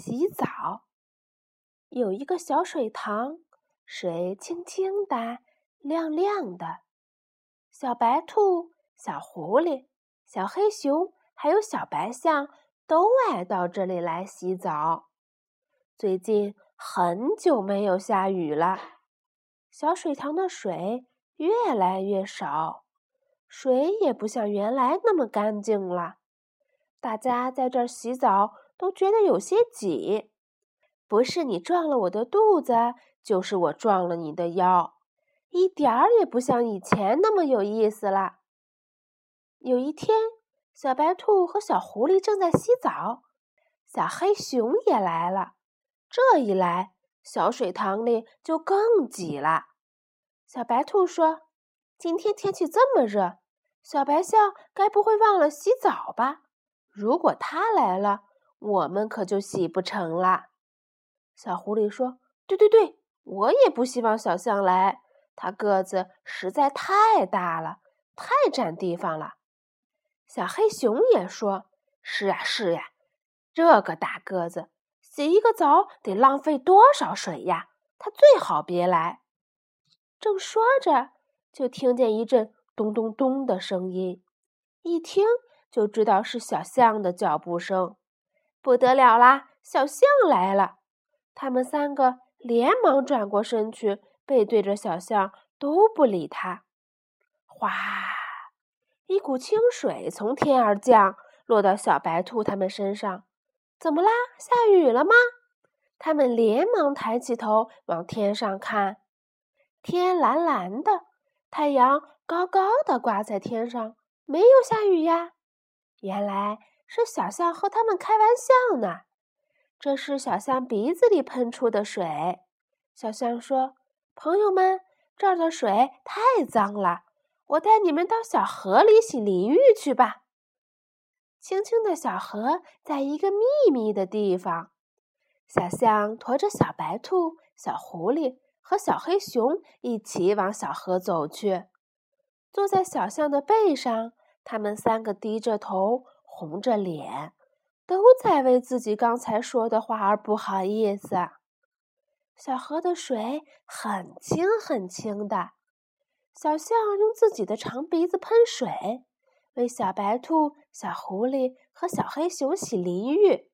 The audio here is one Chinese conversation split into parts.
洗澡。有一个小水塘，水清清的、亮亮的。小白兔、小狐狸、小黑熊还有小白象都爱到这里来洗澡。最近很久没有下雨了，小水塘的水越来越少，水也不像原来那么干净了。大家在这儿洗澡都觉得有些挤，不是你撞了我的肚子，就是我撞了你的腰。一点儿也不像以前那么有意思了。有一天，小白兔和小狐狸正在洗澡，小黑熊也来了。这一来，小水塘里就更挤了。小白兔说：“今天天气这么热，小白象该不会忘了洗澡吧？如果它来了，我们可就洗不成了。”小狐狸说：“对对对，我也不希望小象来。”它个子实在太大了，太占地方了。小黑熊也说：“是呀，是呀，这个大个子洗一个澡得浪费多少水呀？它最好别来。”正说着，就听见一阵咚咚咚的声音，一听就知道是小象的脚步声。不得了啦，小象来了！他们三个连忙转过身去。背对着小象，都不理它。哗！一股清水从天而降，落到小白兔他们身上。怎么啦？下雨了吗？他们连忙抬起头往天上看，天蓝蓝的，太阳高高的挂在天上，没有下雨呀。原来是小象和他们开玩笑呢。这是小象鼻子里喷出的水。小象说。朋友们，这儿的水太脏了，我带你们到小河里洗淋浴去吧。清清的小河在一个秘密的地方，小象驮着小白兔、小狐狸和小黑熊一起往小河走去。坐在小象的背上，他们三个低着头，红着脸，都在为自己刚才说的话而不好意思。小河的水很清很清的，小象用自己的长鼻子喷水，为小白兔、小狐狸和小黑熊洗淋浴。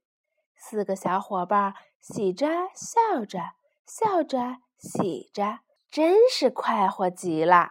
四个小伙伴洗着笑着，笑着洗着，真是快活极了。